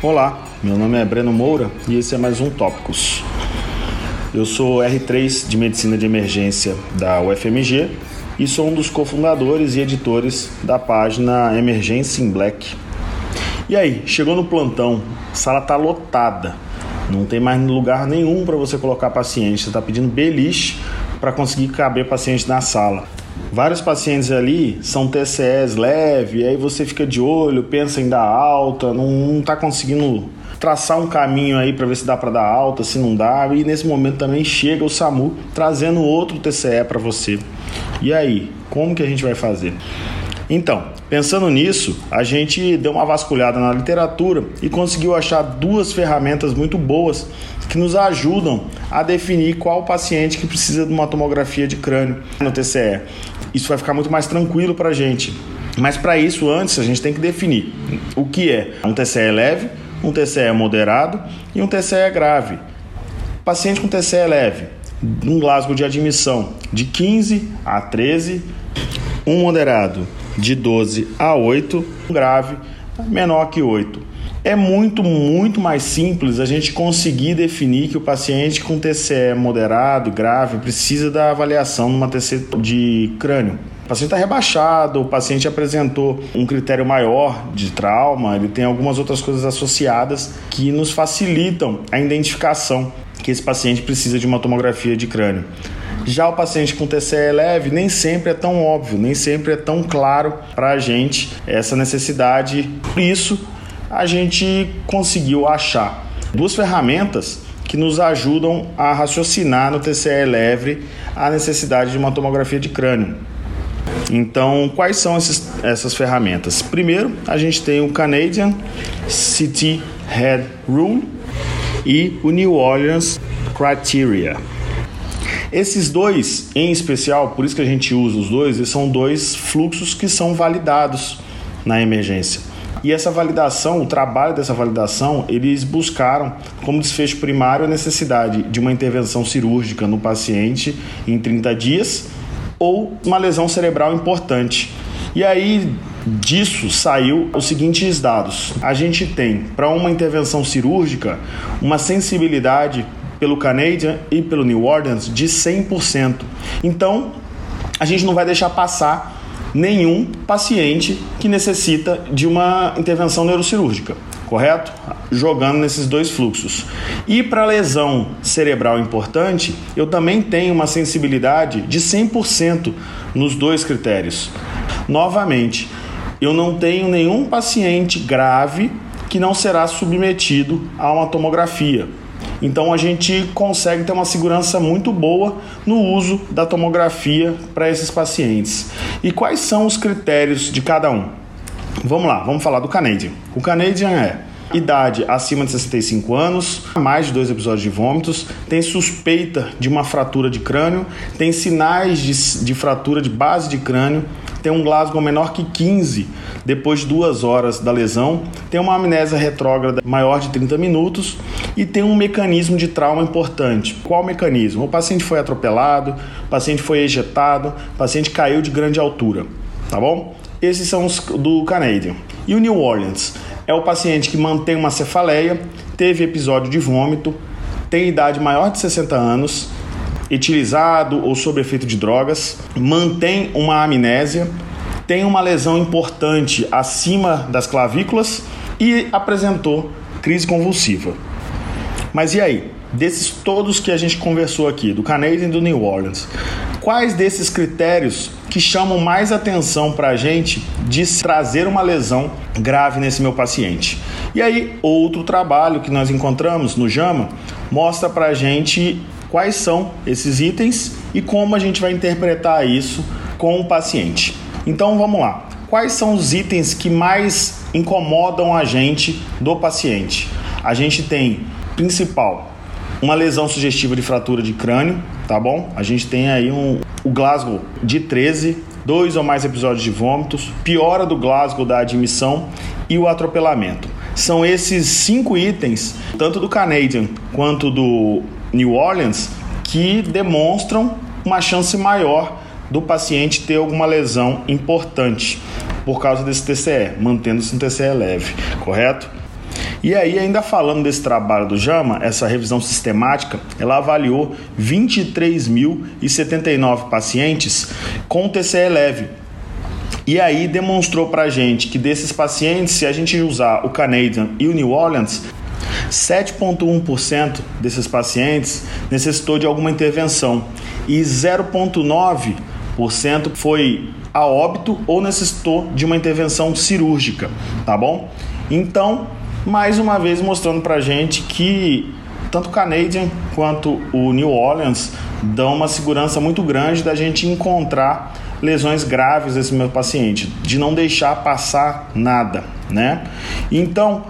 Olá, meu nome é Breno Moura e esse é mais um Tópicos. Eu sou R3 de Medicina de Emergência da UFMG e sou um dos cofundadores e editores da página Emergência em Black. E aí, chegou no plantão, a sala tá lotada, não tem mais lugar nenhum para você colocar paciente, você está pedindo beliche para conseguir caber paciente na sala. Vários pacientes ali são TCEs leve, aí você fica de olho, pensa em dar alta, não está conseguindo traçar um caminho aí para ver se dá para dar alta, se não dá. E nesse momento também chega o SAMU trazendo outro TCE para você. E aí, como que a gente vai fazer? Então, pensando nisso, a gente deu uma vasculhada na literatura e conseguiu achar duas ferramentas muito boas que nos ajudam a definir qual paciente que precisa de uma tomografia de crânio no TCE. Isso vai ficar muito mais tranquilo para a gente. Mas para isso, antes, a gente tem que definir o que é um TCE leve, um TCE moderado e um TCE grave. Paciente com TCE leve, um Glasgow de admissão de 15 a 13, um moderado de 12 a 8, um grave menor que 8. É muito, muito mais simples a gente conseguir definir que o paciente com TCE moderado, grave, precisa da avaliação numa TCE de crânio. O paciente está rebaixado, o paciente apresentou um critério maior de trauma, ele tem algumas outras coisas associadas que nos facilitam a identificação que esse paciente precisa de uma tomografia de crânio. Já o paciente com TCE leve nem sempre é tão óbvio, nem sempre é tão claro para a gente essa necessidade. Por isso, a gente conseguiu achar duas ferramentas que nos ajudam a raciocinar no TCE leve a necessidade de uma tomografia de crânio. Então, quais são esses, essas ferramentas? Primeiro, a gente tem o Canadian City Head Rule e o New Orleans Criteria. Esses dois, em especial, por isso que a gente usa os dois, eles são dois fluxos que são validados na emergência. E essa validação, o trabalho dessa validação, eles buscaram como desfecho primário a necessidade de uma intervenção cirúrgica no paciente em 30 dias ou uma lesão cerebral importante. E aí disso saiu os seguintes dados. A gente tem para uma intervenção cirúrgica uma sensibilidade pelo Canadian e pelo New Orleans de 100%. Então, a gente não vai deixar passar nenhum paciente que necessita de uma intervenção neurocirúrgica, correto? Jogando nesses dois fluxos. E para lesão cerebral importante, eu também tenho uma sensibilidade de 100% nos dois critérios. Novamente, eu não tenho nenhum paciente grave que não será submetido a uma tomografia. Então a gente consegue ter uma segurança muito boa no uso da tomografia para esses pacientes. E quais são os critérios de cada um? Vamos lá, vamos falar do Canadian. O Canadian é idade acima de 65 anos, mais de dois episódios de vômitos, tem suspeita de uma fratura de crânio, tem sinais de, de fratura de base de crânio, tem um Glasgow menor que 15 depois de duas horas da lesão, tem uma amnésia retrógrada maior de 30 minutos e tem um mecanismo de trauma importante. Qual mecanismo? O paciente foi atropelado, o paciente foi ejetado, o paciente caiu de grande altura, tá bom? Esses são os do Canadian. E o New Orleans? É o paciente que mantém uma cefaleia, teve episódio de vômito, tem idade maior de 60 anos, etilizado ou sob efeito de drogas, mantém uma amnésia, tem uma lesão importante acima das clavículas e apresentou crise convulsiva. Mas e aí? Desses todos que a gente conversou aqui, do Canadian e do New Orleans, quais desses critérios que chamam mais atenção para a gente de trazer uma lesão grave nesse meu paciente? E aí, outro trabalho que nós encontramos no JAMA mostra para a gente quais são esses itens e como a gente vai interpretar isso com o paciente. Então vamos lá. Quais são os itens que mais incomodam a gente do paciente? A gente tem principal uma lesão sugestiva de fratura de crânio, tá bom? A gente tem aí um, o Glasgow de 13, dois ou mais episódios de vômitos, piora do Glasgow da admissão e o atropelamento. São esses cinco itens, tanto do Canadian quanto do New Orleans, que demonstram uma chance maior do paciente ter alguma lesão importante por causa desse TCE, mantendo-se um TCE leve, correto? E aí, ainda falando desse trabalho do JAMA, essa revisão sistemática, ela avaliou 23.079 pacientes com TCE leve. E aí demonstrou pra gente que desses pacientes, se a gente usar o Canadian e o New Orleans, 7,1% desses pacientes necessitou de alguma intervenção e 0,9% foi a óbito ou necessitou de uma intervenção cirúrgica, tá bom? Então, mais uma vez mostrando pra gente que tanto o Canadian quanto o New Orleans dão uma segurança muito grande da gente encontrar lesões graves desse meu paciente, de não deixar passar nada, né? Então,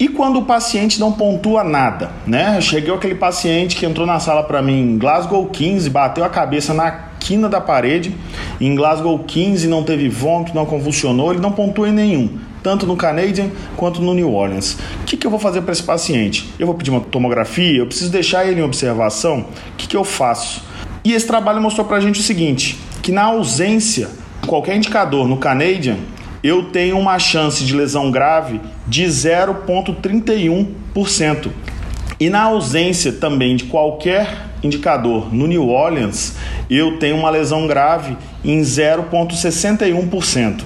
e quando o paciente não pontua nada, né? Chegou aquele paciente que entrou na sala para mim em Glasgow 15, bateu a cabeça na quina da parede, em Glasgow 15 não teve vômito, não convulsionou, ele não pontua em nenhum, tanto no Canadian quanto no New Orleans. O que, que eu vou fazer para esse paciente? Eu vou pedir uma tomografia, eu preciso deixar ele em observação, o que, que eu faço? E esse trabalho mostrou para a gente o seguinte, que na ausência de qualquer indicador no Canadian, eu tenho uma chance de lesão grave de 0,31%. E na ausência também de qualquer indicador no New Orleans, eu tenho uma lesão grave em 0,61%.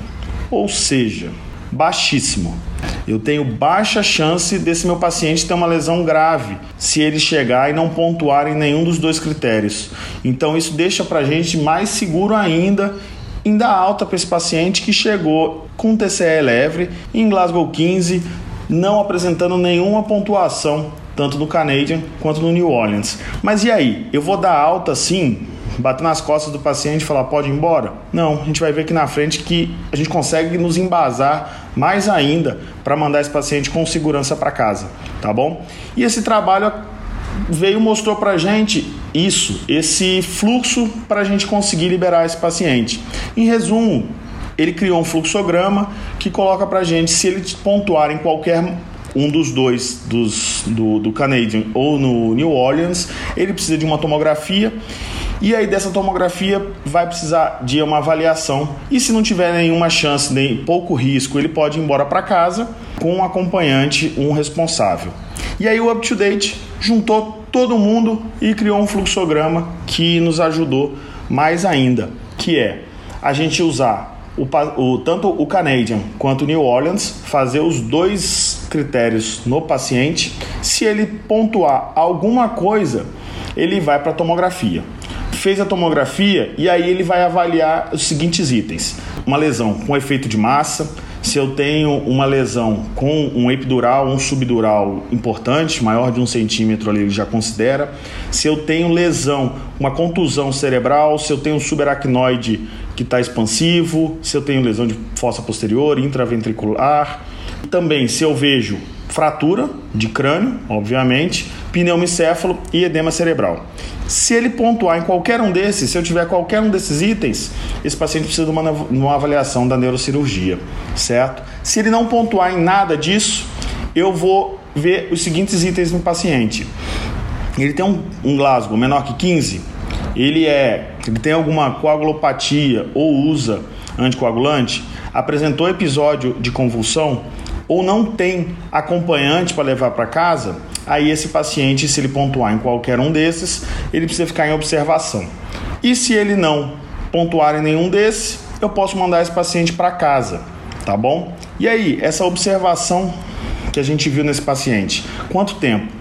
Ou seja, baixíssimo. Eu tenho baixa chance desse meu paciente ter uma lesão grave se ele chegar e não pontuar em nenhum dos dois critérios. Então isso deixa para a gente mais seguro ainda em dar alta para esse paciente que chegou com TCE leve em Glasgow 15, não apresentando nenhuma pontuação, tanto no Canadian quanto no New Orleans. Mas e aí? Eu vou dar alta sim? Bater nas costas do paciente e falar pode ir embora? Não, a gente vai ver aqui na frente que a gente consegue nos embasar mais ainda para mandar esse paciente com segurança para casa, tá bom? E esse trabalho veio mostrou para gente isso, esse fluxo para a gente conseguir liberar esse paciente. Em resumo, ele criou um fluxograma que coloca para gente se ele pontuar em qualquer um dos dois, dos, do, do Canadian ou no New Orleans, ele precisa de uma tomografia e aí dessa tomografia vai precisar de uma avaliação e se não tiver nenhuma chance, nem pouco risco, ele pode ir embora para casa com um acompanhante, um responsável. E aí o Up to Date juntou todo mundo e criou um fluxograma que nos ajudou mais ainda, que é a gente usar o, o, tanto o Canadian quanto o New Orleans, fazer os dois critérios no paciente. Se ele pontuar alguma coisa, ele vai para a tomografia. Fez a tomografia e aí ele vai avaliar os seguintes itens: uma lesão com efeito de massa, se eu tenho uma lesão com um epidural, um subdural importante, maior de um centímetro ali, ele já considera. Se eu tenho lesão, uma contusão cerebral, se eu tenho um subaracnoide que está expansivo, se eu tenho lesão de fossa posterior, intraventricular. Também, se eu vejo fratura de crânio, obviamente, pneumocéfalo e edema cerebral. Se ele pontuar em qualquer um desses, se eu tiver qualquer um desses itens, esse paciente precisa de uma, uma avaliação da neurocirurgia, certo? Se ele não pontuar em nada disso, eu vou ver os seguintes itens no paciente. Ele tem um, um Glasgow menor que 15, ele é, ele tem alguma coagulopatia ou usa anticoagulante, apresentou episódio de convulsão ou não tem acompanhante para levar para casa, aí esse paciente, se ele pontuar em qualquer um desses, ele precisa ficar em observação. E se ele não pontuar em nenhum desses, eu posso mandar esse paciente para casa, tá bom? E aí, essa observação que a gente viu nesse paciente, quanto tempo?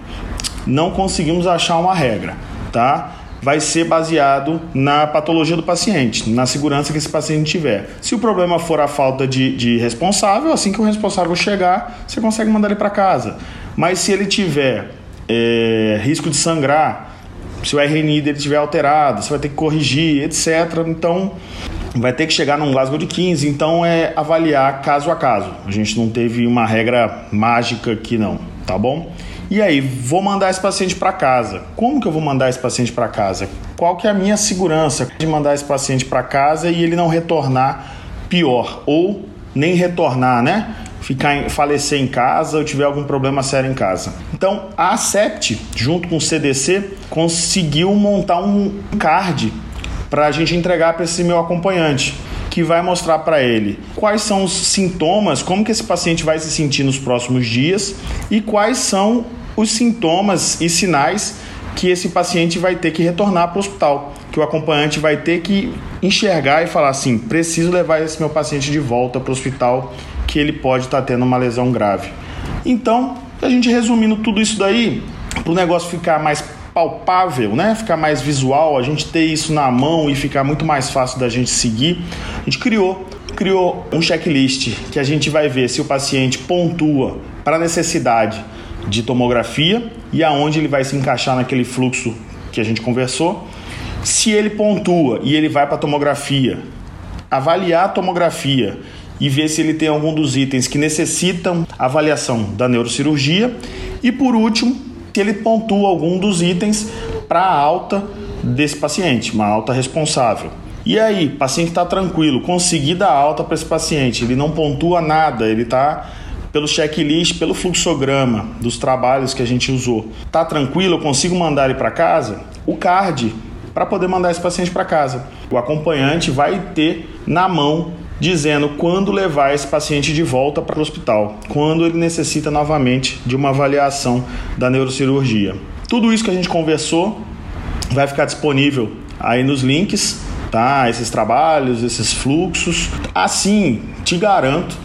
Não conseguimos achar uma regra, tá? Vai ser baseado na patologia do paciente, na segurança que esse paciente tiver. Se o problema for a falta de, de responsável, assim que o responsável chegar, você consegue mandar ele para casa. Mas se ele tiver é, risco de sangrar, se o RNI dele estiver alterado, você vai ter que corrigir, etc. Então, vai ter que chegar num Glasgow de 15. Então, é avaliar caso a caso. A gente não teve uma regra mágica aqui, não, tá bom? E aí, vou mandar esse paciente para casa. Como que eu vou mandar esse paciente para casa? Qual que é a minha segurança de mandar esse paciente para casa e ele não retornar pior ou nem retornar, né? Ficar em, falecer em casa ou tiver algum problema sério em casa. Então, a ACEPT, junto com o CDC, conseguiu montar um card para a gente entregar para esse meu acompanhante que vai mostrar para ele quais são os sintomas, como que esse paciente vai se sentir nos próximos dias e quais são os sintomas e sinais que esse paciente vai ter que retornar para o hospital, que o acompanhante vai ter que enxergar e falar assim: preciso levar esse meu paciente de volta para o hospital, que ele pode estar tá tendo uma lesão grave. Então, a gente resumindo tudo isso daí, para o negócio ficar mais palpável, né? Ficar mais visual, a gente ter isso na mão e ficar muito mais fácil da gente seguir, a gente criou criou um checklist que a gente vai ver se o paciente pontua para necessidade de tomografia e aonde ele vai se encaixar naquele fluxo que a gente conversou. Se ele pontua e ele vai para a tomografia, avaliar a tomografia e ver se ele tem algum dos itens que necessitam avaliação da neurocirurgia. E por último, se ele pontua algum dos itens para a alta desse paciente, uma alta responsável. E aí, paciente está tranquilo, consegui dar alta para esse paciente, ele não pontua nada, ele está pelo checklist, pelo fluxograma dos trabalhos que a gente usou. Tá tranquilo, eu consigo mandar ele para casa? O card para poder mandar esse paciente para casa. O acompanhante vai ter na mão dizendo quando levar esse paciente de volta para o hospital, quando ele necessita novamente de uma avaliação da neurocirurgia. Tudo isso que a gente conversou vai ficar disponível aí nos links, tá? Esses trabalhos, esses fluxos. Assim, te garanto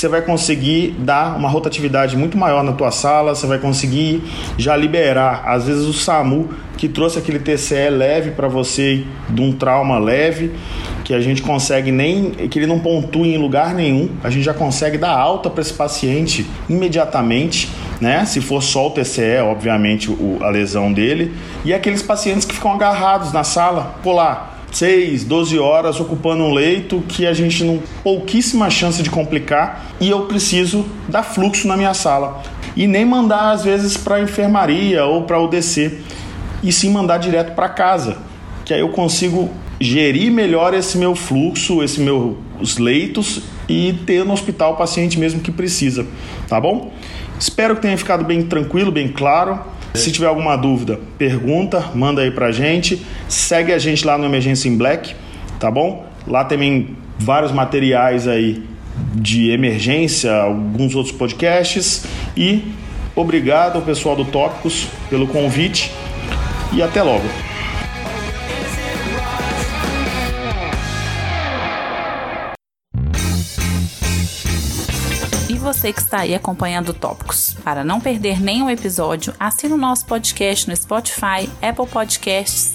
você vai conseguir dar uma rotatividade muito maior na tua sala, você vai conseguir já liberar, às vezes o SAMU que trouxe aquele TCE leve para você de um trauma leve, que a gente consegue nem que ele não pontue em lugar nenhum, a gente já consegue dar alta para esse paciente imediatamente, né? Se for só o TCE, obviamente o, a lesão dele, e aqueles pacientes que ficam agarrados na sala, lá 6, 12 horas ocupando um leito que a gente não pouquíssima chance de complicar e eu preciso dar fluxo na minha sala e nem mandar às vezes para a enfermaria ou para o DC e sim mandar direto para casa, que aí eu consigo gerir melhor esse meu fluxo, esse meu os leitos e ter no hospital o paciente mesmo que precisa, tá bom? Espero que tenha ficado bem tranquilo, bem claro. Se tiver alguma dúvida, pergunta, manda aí pra gente. Segue a gente lá no Emergência em Black, tá bom? Lá também vários materiais aí de emergência, alguns outros podcasts e obrigado ao pessoal do Tópicos pelo convite e até logo. Você que está aí acompanhando Tópicos. Para não perder nenhum episódio, assine o nosso podcast no Spotify, Apple Podcasts,